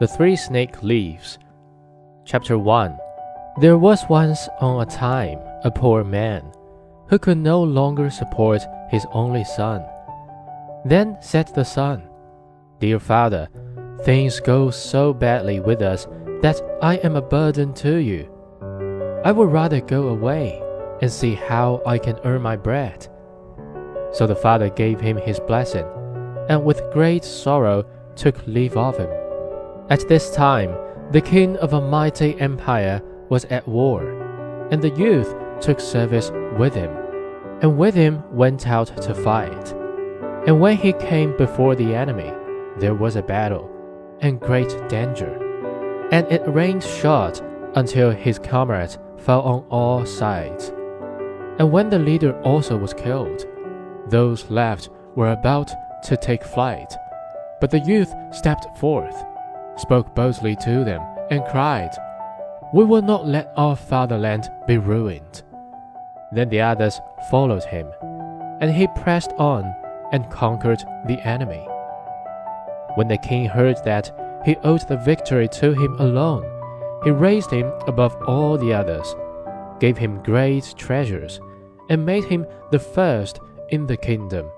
The Three Snake Leaves. Chapter 1 There was once on a time a poor man who could no longer support his only son. Then said the son, Dear father, things go so badly with us that I am a burden to you. I would rather go away and see how I can earn my bread. So the father gave him his blessing, and with great sorrow took leave of him. At this time, the king of a mighty empire was at war, and the youth took service with him, and with him went out to fight. And when he came before the enemy, there was a battle, and great danger. And it rained shot until his comrades fell on all sides. And when the leader also was killed, those left were about to take flight. But the youth stepped forth spoke boldly to them, and cried, We will not let our fatherland be ruined. Then the others followed him, and he pressed on and conquered the enemy. When the king heard that he owed the victory to him alone, he raised him above all the others, gave him great treasures, and made him the first in the kingdom.